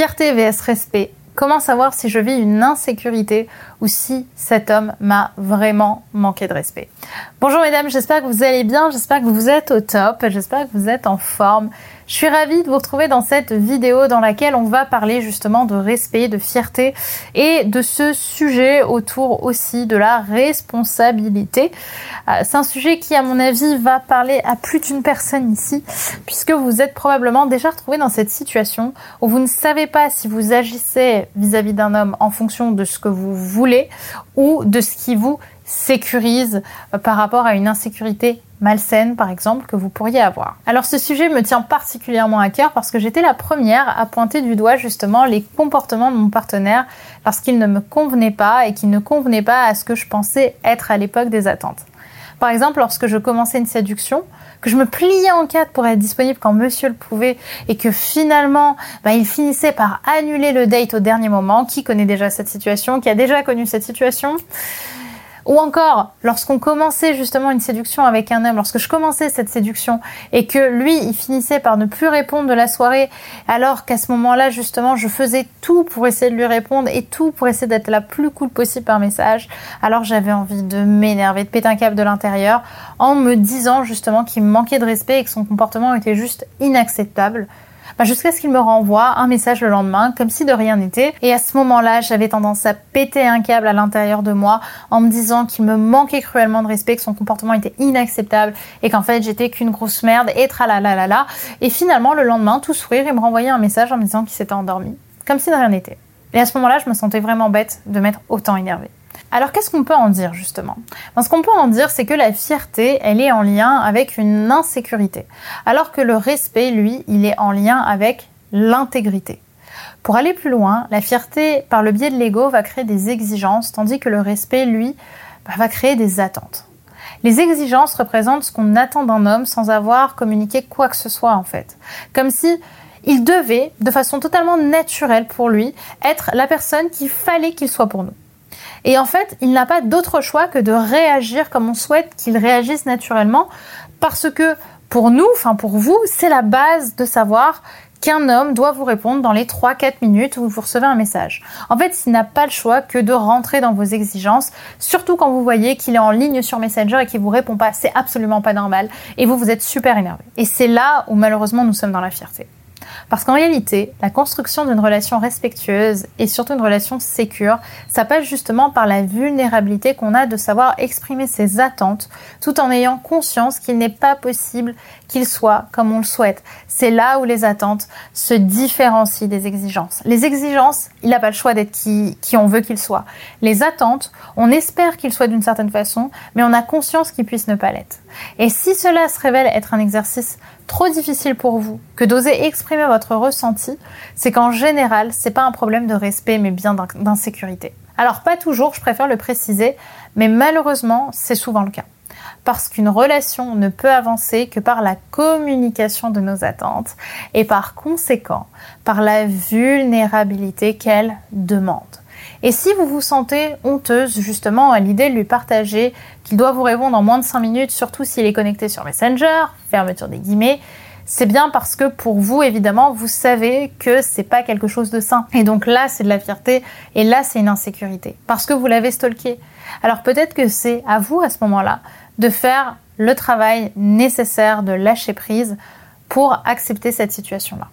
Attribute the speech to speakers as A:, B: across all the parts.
A: Fierté vs respect. Comment savoir si je vis une insécurité ou si cet homme m'a vraiment manqué de respect? Bonjour mesdames, j'espère que vous allez bien, j'espère que vous êtes au top, j'espère que vous êtes en forme. Je suis ravie de vous retrouver dans cette vidéo dans laquelle on va parler justement de respect, de fierté et de ce sujet autour aussi de la responsabilité. Euh, c'est un sujet qui, à mon avis, va parler à plus d'une personne ici, puisque vous êtes probablement déjà retrouvé dans cette situation où vous ne savez pas si vous agissez vis-à-vis d'un homme en fonction de ce que vous voulez ou de ce qui vous sécurise euh, par rapport à une insécurité malsaine, par exemple, que vous pourriez avoir. Alors ce sujet me tient particulièrement à cœur parce que j'étais la première à pointer du doigt justement les comportements de mon partenaire parce ne me convenait pas et qu'il ne convenait pas à ce que je pensais être à l'époque des attentes. Par exemple, lorsque je commençais une séduction, que je me pliais en quatre pour être disponible quand monsieur le pouvait et que finalement, bah, il finissait par annuler le date au dernier moment. Qui connaît déjà cette situation Qui a déjà connu cette situation? Ou encore, lorsqu'on commençait justement une séduction avec un homme, lorsque je commençais cette séduction et que lui, il finissait par ne plus répondre de la soirée, alors qu'à ce moment-là, justement, je faisais tout pour essayer de lui répondre et tout pour essayer d'être la plus cool possible par message, alors j'avais envie de m'énerver, de péter un câble de l'intérieur en me disant justement qu'il me manquait de respect et que son comportement était juste inacceptable. Bah, jusqu'à ce qu'il me renvoie un message le lendemain, comme si de rien n'était. Et à ce moment-là, j'avais tendance à péter un câble à l'intérieur de moi en me disant qu'il me manquait cruellement de respect, que son comportement était inacceptable et qu'en fait j'étais qu'une grosse merde et la Et finalement, le lendemain, tout sourire, il me renvoyait un message en me disant qu'il s'était endormi, comme si de rien n'était. Et à ce moment-là, je me sentais vraiment bête de m'être autant énervée. Alors qu'est-ce qu'on peut en dire justement? Ben, Ce qu'on peut en dire, c'est que la fierté, elle est en lien avec une insécurité, alors que le respect, lui, il est en lien avec l'intégrité. Pour aller plus loin, la fierté, par le biais de l'ego, va créer des exigences, tandis que le respect, lui, bah, va créer des attentes. Les exigences représentent ce qu'on attend d'un homme sans avoir communiqué quoi que ce soit en fait. Comme si il devait, de façon totalement naturelle pour lui, être la personne qu'il fallait qu'il soit pour nous. Et en fait, il n'a pas d'autre choix que de réagir comme on souhaite qu'il réagisse naturellement, parce que pour nous, enfin pour vous, c'est la base de savoir qu'un homme doit vous répondre dans les 3-4 minutes où vous recevez un message. En fait, il n'a pas le choix que de rentrer dans vos exigences, surtout quand vous voyez qu'il est en ligne sur Messenger et qu'il vous répond pas. C'est absolument pas normal. Et vous, vous êtes super énervé. Et c'est là où malheureusement nous sommes dans la fierté. Parce qu'en réalité, la construction d'une relation respectueuse et surtout une relation sécure, ça passe justement par la vulnérabilité qu'on a de savoir exprimer ses attentes tout en ayant conscience qu'il n'est pas possible qu'il soit comme on le souhaite. C'est là où les attentes se différencient des exigences. Les exigences, il n'a pas le choix d'être qui, qui on veut qu'il soit. Les attentes, on espère qu'il soit d'une certaine façon, mais on a conscience qu'il puisse ne pas l'être. Et si cela se révèle être un exercice trop difficile pour vous que d'oser exprimer votre ressenti, c'est qu'en général, c'est pas un problème de respect, mais bien d'insécurité. Alors pas toujours, je préfère le préciser, mais malheureusement, c'est souvent le cas. Parce qu'une relation ne peut avancer que par la communication de nos attentes et par conséquent par la vulnérabilité qu'elle demande. Et si vous vous sentez honteuse justement à l'idée de lui partager qu'il doit vous répondre en moins de 5 minutes, surtout s'il est connecté sur Messenger, fermeture des guillemets, c'est bien parce que pour vous, évidemment, vous savez que c'est pas quelque chose de sain. Et donc là, c'est de la fierté et là, c'est une insécurité parce que vous l'avez stalké. Alors peut-être que c'est à vous à ce moment-là de faire le travail nécessaire de lâcher prise pour accepter cette situation-là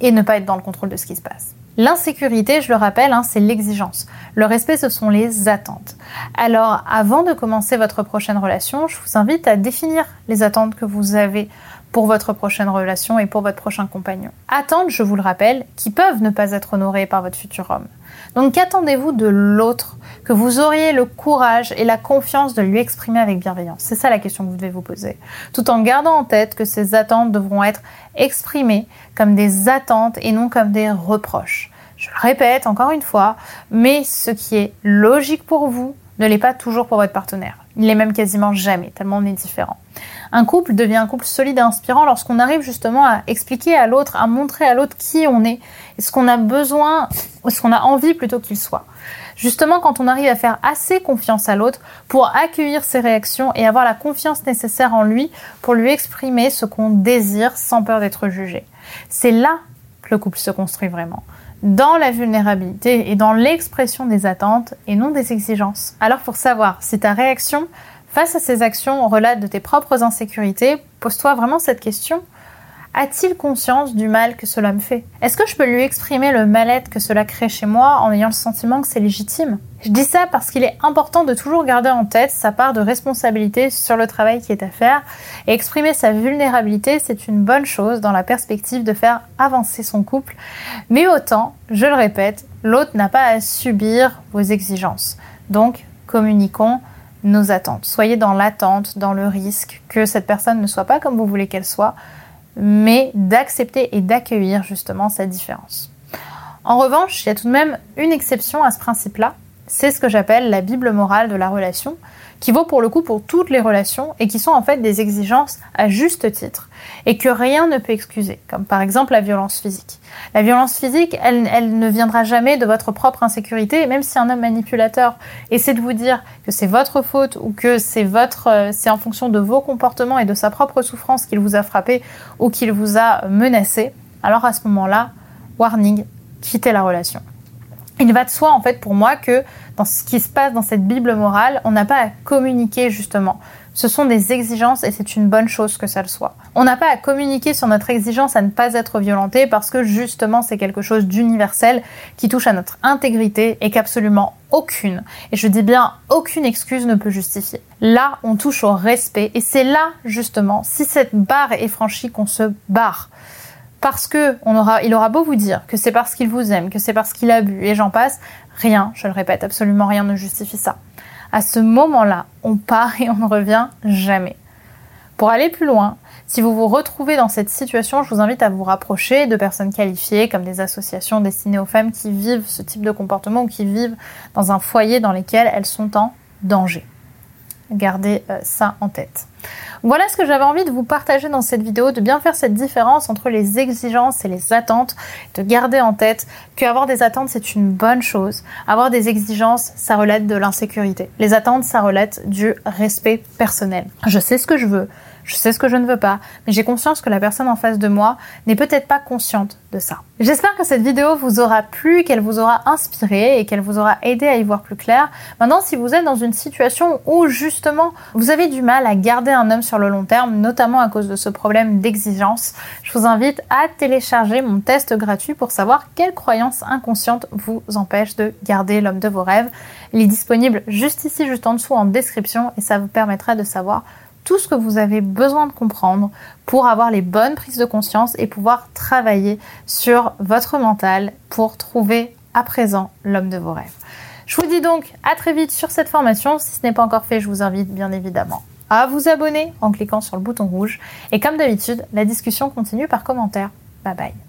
A: et ne pas être dans le contrôle de ce qui se passe. L'insécurité, je le rappelle, hein, c'est l'exigence. Le respect, ce sont les attentes. Alors, avant de commencer votre prochaine relation, je vous invite à définir les attentes que vous avez pour votre prochaine relation et pour votre prochain compagnon. Attentes, je vous le rappelle, qui peuvent ne pas être honorées par votre futur homme. Donc qu'attendez-vous de l'autre que vous auriez le courage et la confiance de lui exprimer avec bienveillance? C'est ça la question que vous devez vous poser. Tout en gardant en tête que ces attentes devront être exprimées comme des attentes et non comme des reproches. Je le répète encore une fois, mais ce qui est logique pour vous ne l'est pas toujours pour votre partenaire. Il l'est même quasiment jamais, tellement on est différent. Un couple devient un couple solide et inspirant lorsqu'on arrive justement à expliquer à l'autre, à montrer à l'autre qui on est, et ce qu'on a besoin, ce qu'on a envie plutôt qu'il soit. Justement, quand on arrive à faire assez confiance à l'autre pour accueillir ses réactions et avoir la confiance nécessaire en lui pour lui exprimer ce qu'on désire sans peur d'être jugé. C'est là que le couple se construit vraiment. Dans la vulnérabilité et dans l'expression des attentes et non des exigences. Alors pour savoir si ta réaction face à ces actions relate de tes propres insécurités, pose-toi vraiment cette question. A-t-il conscience du mal que cela me fait? Est-ce que je peux lui exprimer le mal-être que cela crée chez moi en ayant le sentiment que c'est légitime? Je dis ça parce qu'il est important de toujours garder en tête sa part de responsabilité sur le travail qui est à faire. Et exprimer sa vulnérabilité, c'est une bonne chose dans la perspective de faire avancer son couple. Mais autant, je le répète, l'autre n'a pas à subir vos exigences. Donc, communiquons nos attentes. Soyez dans l'attente, dans le risque que cette personne ne soit pas comme vous voulez qu'elle soit mais d'accepter et d'accueillir justement cette différence. En revanche, il y a tout de même une exception à ce principe-là, c'est ce que j'appelle la Bible morale de la relation, qui vaut pour le coup pour toutes les relations et qui sont en fait des exigences à juste titre et que rien ne peut excuser, comme par exemple la violence physique. La violence physique, elle, ne viendra jamais de votre propre insécurité, même si un homme manipulateur essaie de vous dire que c'est votre faute ou que c'est votre, euh, c'est en fonction de vos comportements et de sa propre souffrance qu'il vous a frappé ou qu'il vous a menacé, alors à ce moment-là, warning, quittez la relation. Il va de soi en fait pour moi que dans ce qui se passe dans cette Bible morale, on n'a pas à communiquer justement. Ce sont des exigences et c'est une bonne chose que ça le soit. On n'a pas à communiquer sur notre exigence à ne pas être violenté parce que justement c'est quelque chose d'universel qui touche à notre intégrité et qu'absolument aucune, et je dis bien aucune excuse ne peut justifier. Là, on touche au respect et c'est là justement, si cette barre est franchie, qu'on se barre parce que il aura beau vous dire que c'est parce qu'il vous aime, que c'est parce qu'il a bu, et j'en passe, rien, je le répète, absolument rien ne justifie ça. À ce moment-là, on part et on ne revient jamais. Pour aller plus loin, si vous vous retrouvez dans cette situation, je vous invite à vous rapprocher de personnes qualifiées comme des associations destinées aux femmes qui vivent ce type de comportement ou qui vivent dans un foyer dans lequel elles sont en danger. Gardez euh, ça en tête. Voilà ce que j'avais envie de vous partager dans cette vidéo, de bien faire cette différence entre les exigences et les attentes, de garder en tête qu'avoir des attentes c'est une bonne chose, avoir des exigences ça relève de l'insécurité. Les attentes ça relève du respect personnel. Je sais ce que je veux, je sais ce que je ne veux pas, mais j'ai conscience que la personne en face de moi n'est peut-être pas consciente de ça. J'espère que cette vidéo vous aura plu, qu'elle vous aura inspiré et qu'elle vous aura aidé à y voir plus clair. Maintenant, si vous êtes dans une situation où justement vous avez du mal à garder un homme sur le long terme, notamment à cause de ce problème d'exigence, je vous invite à télécharger mon test gratuit pour savoir quelles croyances inconscientes vous empêchent de garder l'homme de vos rêves. Il est disponible juste ici, juste en dessous en description et ça vous permettra de savoir tout ce que vous avez besoin de comprendre pour avoir les bonnes prises de conscience et pouvoir travailler sur votre mental pour trouver à présent l'homme de vos rêves. Je vous dis donc à très vite sur cette formation. Si ce n'est pas encore fait, je vous invite bien évidemment à vous abonner en cliquant sur le bouton rouge. Et comme d'habitude, la discussion continue par commentaire. Bye bye.